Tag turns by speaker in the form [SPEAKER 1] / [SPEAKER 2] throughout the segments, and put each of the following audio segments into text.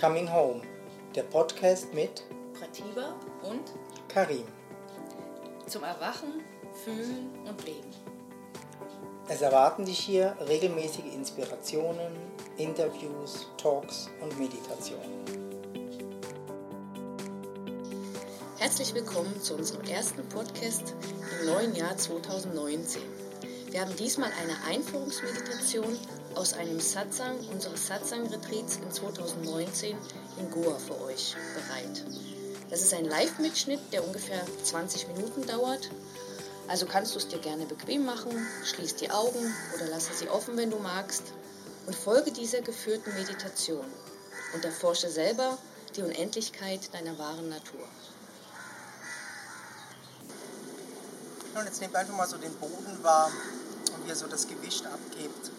[SPEAKER 1] Coming Home, der Podcast mit
[SPEAKER 2] Pratiba und
[SPEAKER 1] Karim.
[SPEAKER 2] zum Erwachen, Fühlen und Leben.
[SPEAKER 1] Es erwarten dich hier regelmäßige Inspirationen, Interviews, Talks und Meditationen.
[SPEAKER 2] Herzlich willkommen zu unserem ersten Podcast im neuen Jahr 2019. Wir haben diesmal eine Einführungsmeditation aus einem Satsang unseres Satsang-Retreats in 2019 in Goa für euch bereit. Das ist ein Live-Mitschnitt, der ungefähr 20 Minuten dauert. Also kannst du es dir gerne bequem machen, schließ die Augen oder lasse sie offen, wenn du magst und folge dieser geführten Meditation und erforsche selber die Unendlichkeit deiner wahren Natur.
[SPEAKER 1] Und jetzt nehmt einfach mal so den Boden wahr und wie er so das Gewicht abgibt.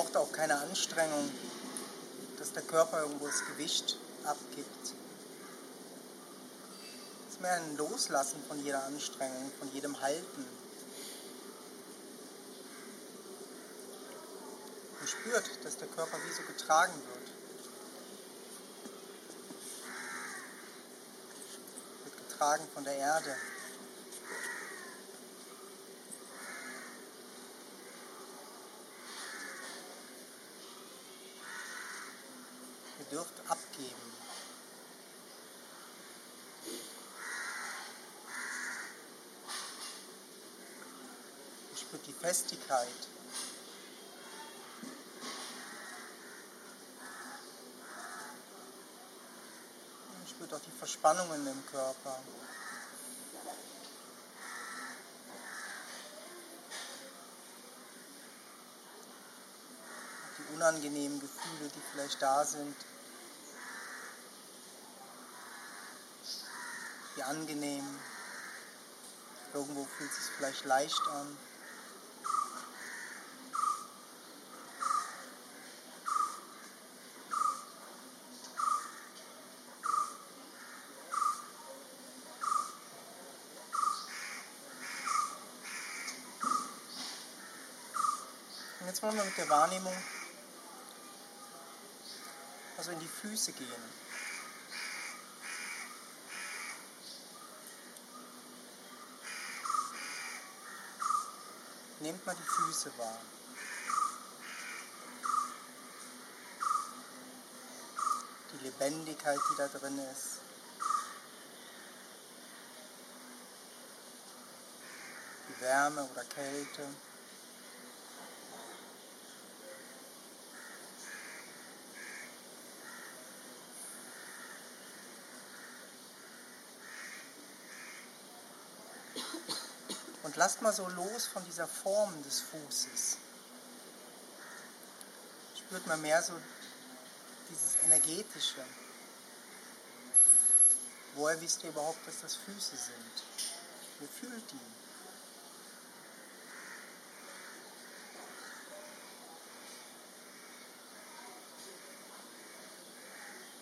[SPEAKER 1] Braucht auch keine Anstrengung, dass der Körper irgendwo das Gewicht abgibt. Es ist mehr ein Loslassen von jeder Anstrengung, von jedem Halten. Man spürt, dass der Körper wie so getragen wird. Wird getragen von der Erde. Ihr dürft abgeben. Ihr spürt die Festigkeit. Ihr spürt auch die Verspannungen im Körper. Die unangenehmen Gefühle, die vielleicht da sind. Die angenehmen. Irgendwo fühlt es sich vielleicht leicht an. Jetzt wollen wir mit der Wahrnehmung also in die Füße gehen. Nehmt mal die Füße wahr. Die Lebendigkeit, die da drin ist. Die Wärme oder Kälte. Und lasst mal so los von dieser Form des Fußes. Spürt mal mehr so dieses Energetische. Woher wisst ihr überhaupt, dass das Füße sind? Ihr fühlt die.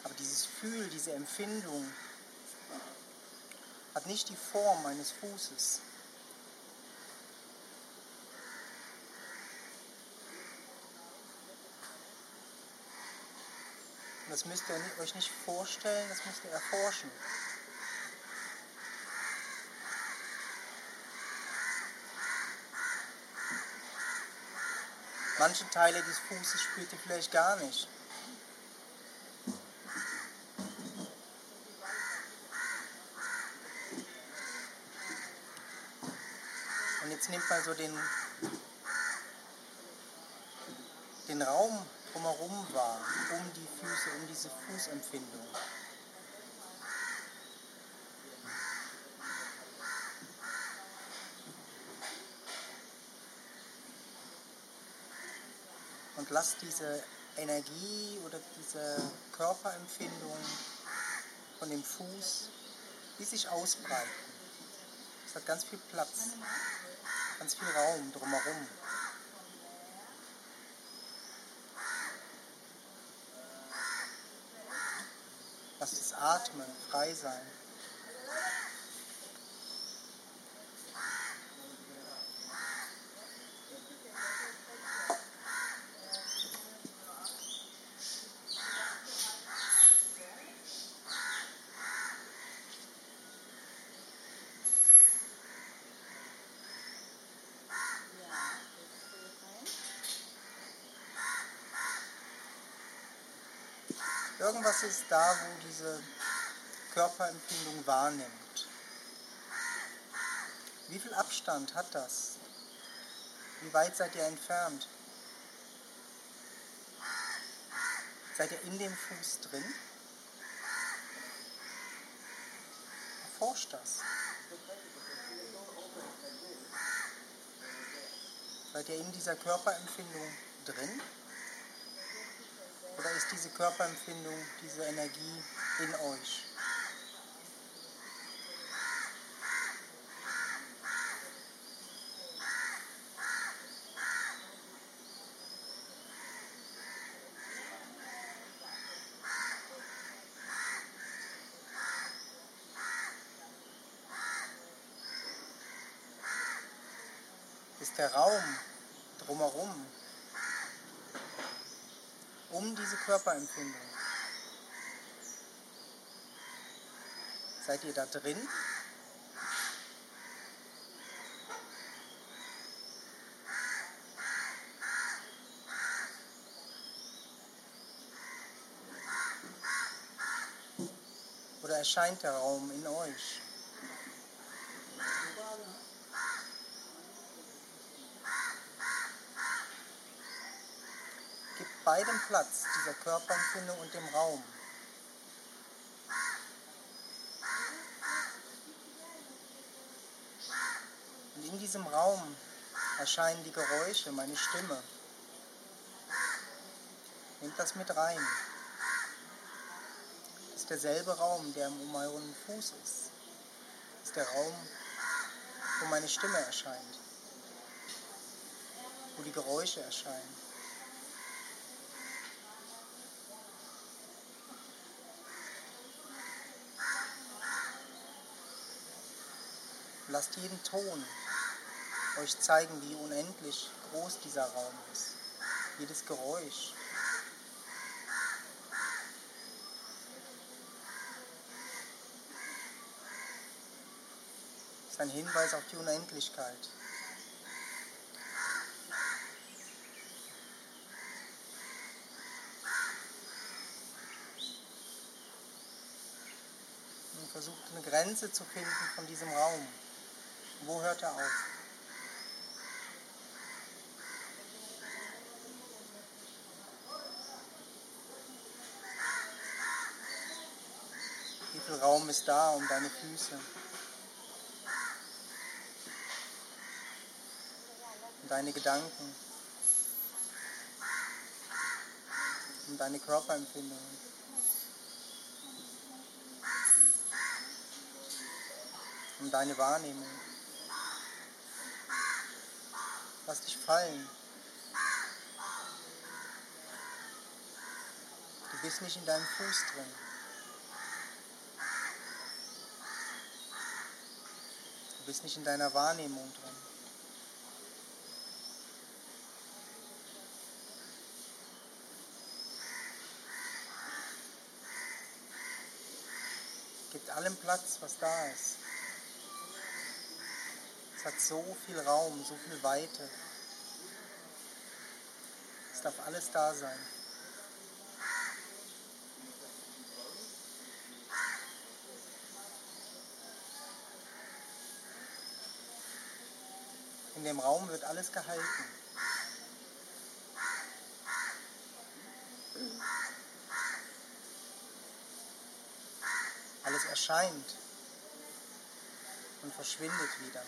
[SPEAKER 1] Aber dieses Fühl, diese Empfindung hat nicht die Form eines Fußes. Das müsst ihr euch nicht vorstellen, das müsst ihr erforschen. Manche Teile des Fußes spürt ihr vielleicht gar nicht. Und jetzt nehmt mal so den, den Raum drumherum wahr, um die Füße, um diese Fußempfindung. Und lasst diese Energie oder diese Körperempfindung von dem Fuß, die sich ausbreiten. Es hat ganz viel Platz, ganz viel Raum drumherum. Lasst es atmen, frei sein. Irgendwas ist da, wo diese Körperempfindung wahrnimmt. Wie viel Abstand hat das? Wie weit seid ihr entfernt? Seid ihr in dem Fuß drin? Erforscht das. Seid ihr in dieser Körperempfindung drin? Oder ist diese Körperempfindung, diese Energie in euch? ist der Raum drumherum, um diese Körperempfindung. Seid ihr da drin? Oder erscheint der Raum in euch? Platz, dieser Körperempfindung und dem Raum. Und in diesem Raum erscheinen die Geräusche, meine Stimme. Nehmt das mit rein. Das ist derselbe Raum, der um euren Fuß ist. Das ist der Raum, wo meine Stimme erscheint. Wo die Geräusche erscheinen. Lasst jeden Ton euch zeigen, wie unendlich groß dieser Raum ist. Jedes Geräusch. ist ein Hinweis auf die Unendlichkeit. Und versucht eine Grenze zu finden von diesem Raum. Wo hört er auf? Wie viel Raum ist da um deine Füße? Um deine Gedanken? Um deine Körperempfindungen? Um deine Wahrnehmung? Lass dich fallen. Du bist nicht in deinem Fuß drin. Du bist nicht in deiner Wahrnehmung drin. Gibt allem Platz, was da ist. Es hat so viel Raum, so viel Weite. Es darf alles da sein. In dem Raum wird alles gehalten. Alles erscheint und verschwindet wieder.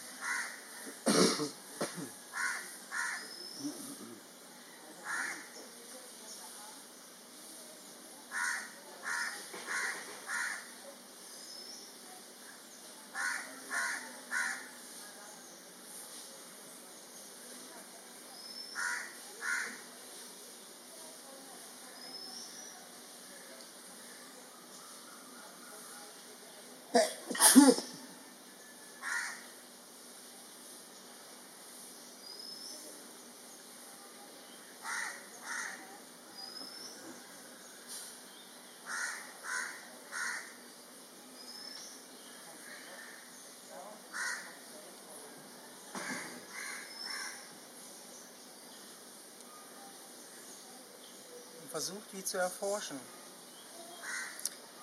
[SPEAKER 1] Versucht, die zu erforschen.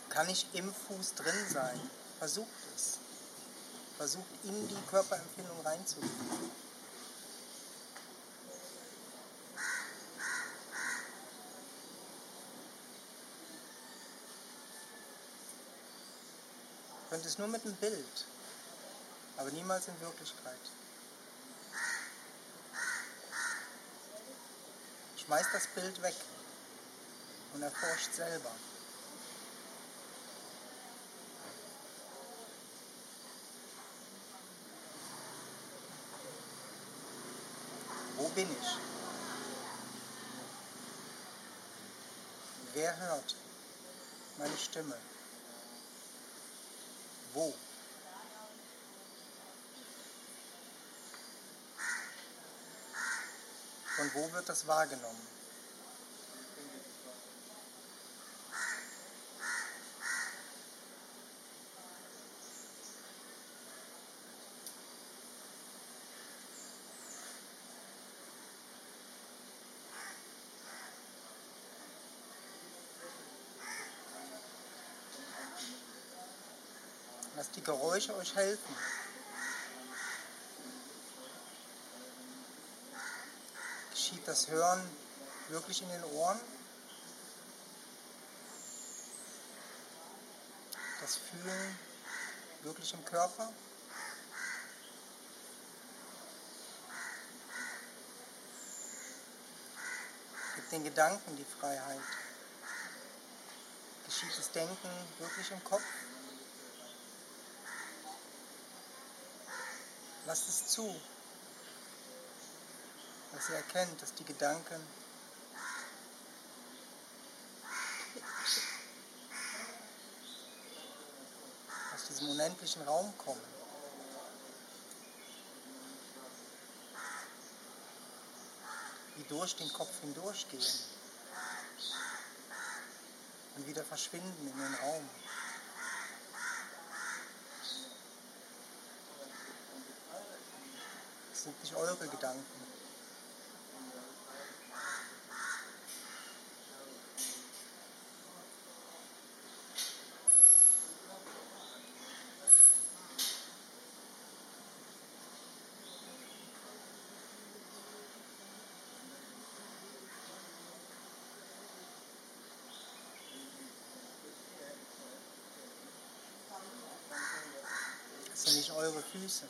[SPEAKER 1] kann ich im Fuß drin sein. Versucht es. Versucht in die Körperempfindung reinzugehen. Könnt es nur mit einem Bild, aber niemals in Wirklichkeit. Schmeißt das Bild weg und erforscht selber. Bin ich? Wer hört meine Stimme? Wo? Von wo wird das wahrgenommen? Die Geräusche euch helfen. Geschieht das Hören wirklich in den Ohren? Das Fühlen wirklich im Körper? Gibt den Gedanken die Freiheit? Geschieht das Denken wirklich im Kopf? Lasst es zu, dass ihr erkennt, dass die Gedanken aus diesem unendlichen Raum kommen. Die durch den Kopf hindurchgehen und wieder verschwinden in den Raum. Sind nicht eure Gedanken. Nicht eure Füße.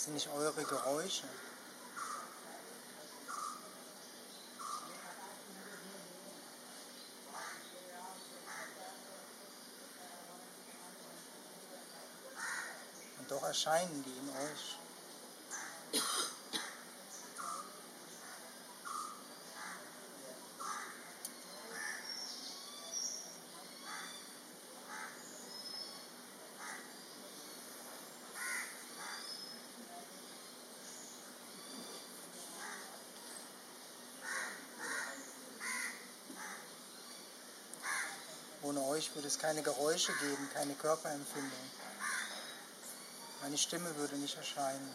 [SPEAKER 1] Das sind nicht eure Geräusche. Und doch erscheinen die in euch. Ohne euch würde es keine Geräusche geben, keine Körperempfindung. Meine Stimme würde nicht erscheinen.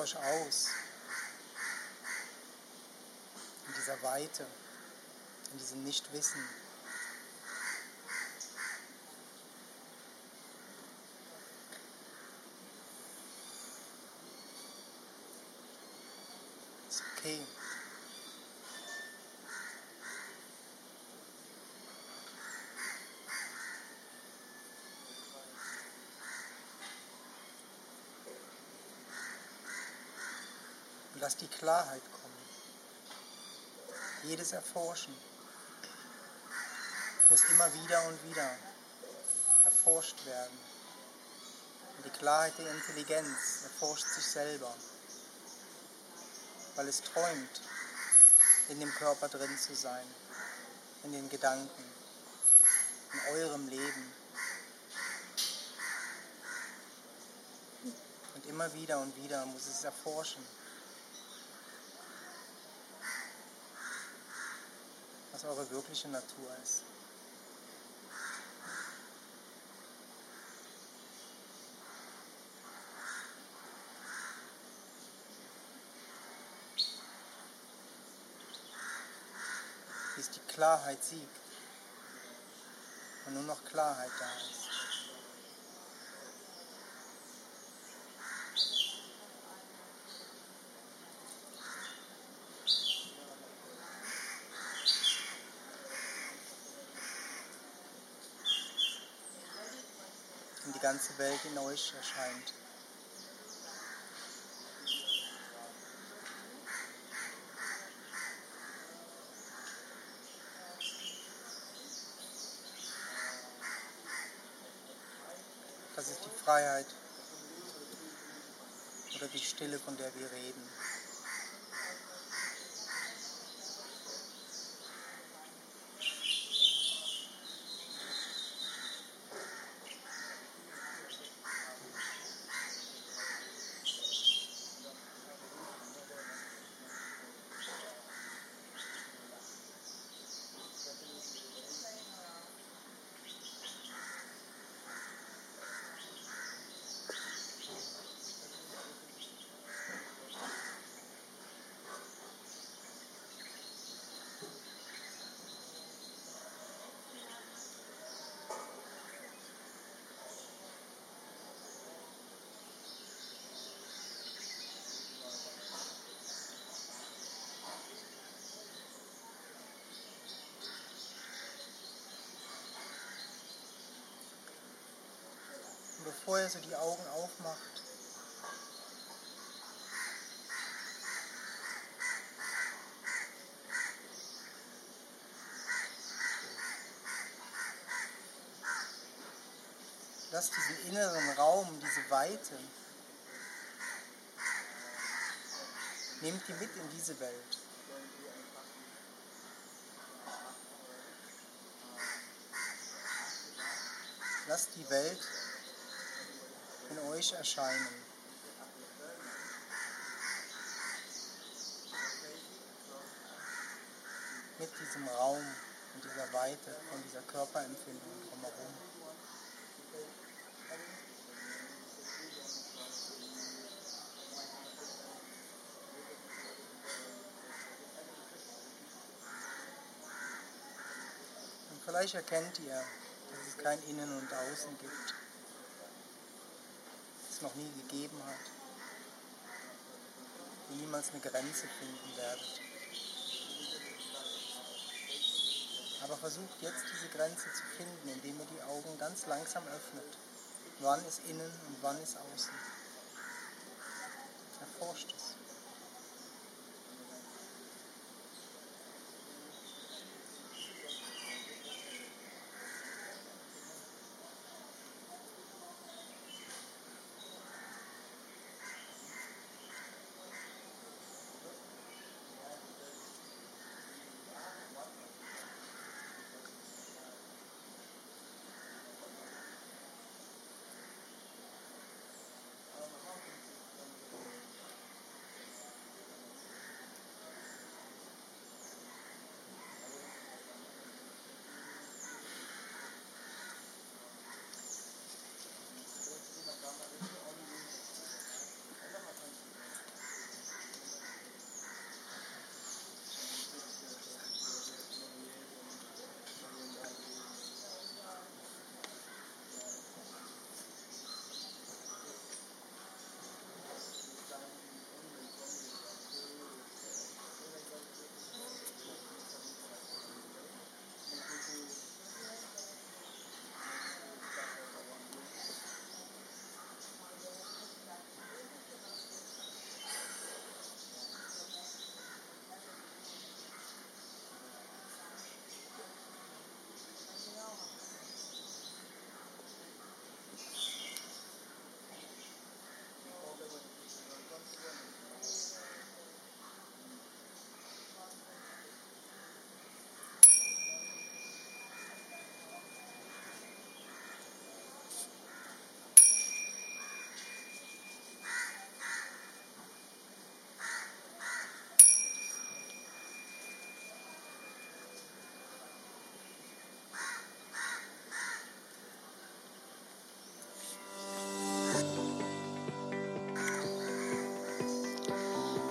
[SPEAKER 1] Euch aus in dieser Weite, in diesem Nichtwissen. Ist okay. Und lass die Klarheit kommen. Jedes Erforschen muss immer wieder und wieder erforscht werden. Und die Klarheit der Intelligenz erforscht sich selber, weil es träumt, in dem Körper drin zu sein, in den Gedanken, in eurem Leben. Und immer wieder und wieder muss es erforschen. Was eure wirkliche Natur ist. Bis die Klarheit siegt und nur noch Klarheit da ist. und die ganze Welt in euch erscheint. Das ist die Freiheit oder die Stille, von der wir reden. Ihr so die Augen aufmacht, lasst diesen inneren Raum, diese Weite, nehmt die mit in diese Welt. Lasst die Welt euch erscheinen. Mit diesem Raum und dieser Weite und dieser Körperempfindung drumherum. Vielleicht erkennt ihr, dass es kein Innen und Außen gibt noch nie gegeben hat. Ihr niemals eine Grenze finden werdet. Aber versucht jetzt diese Grenze zu finden, indem ihr die Augen ganz langsam öffnet. Wann ist innen und wann ist außen?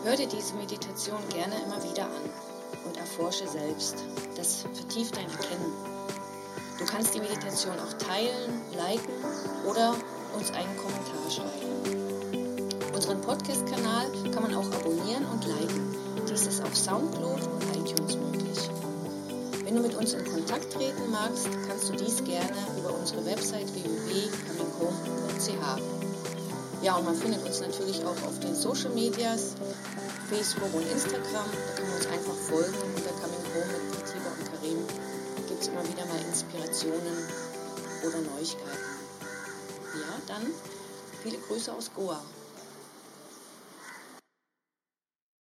[SPEAKER 2] Hör dir diese Meditation gerne immer wieder an und erforsche selbst. Das vertieft dein Erkennen. Du kannst die Meditation auch teilen, liken oder uns einen Kommentar schreiben. Unseren Podcast-Kanal kann man auch abonnieren und liken. Dies ist auf Soundcloud und iTunes möglich. Wenn du mit uns in Kontakt treten magst, kannst du dies gerne über unsere Website www.cominghome.ch. Ja, und man findet uns natürlich auch auf den Social Medias, Facebook und Instagram. Da kann man uns einfach folgen unter Coming Home mit Katiba und Karim. Gibt es immer wieder mal Inspirationen oder Neuigkeiten. Ja, dann viele Grüße aus Goa.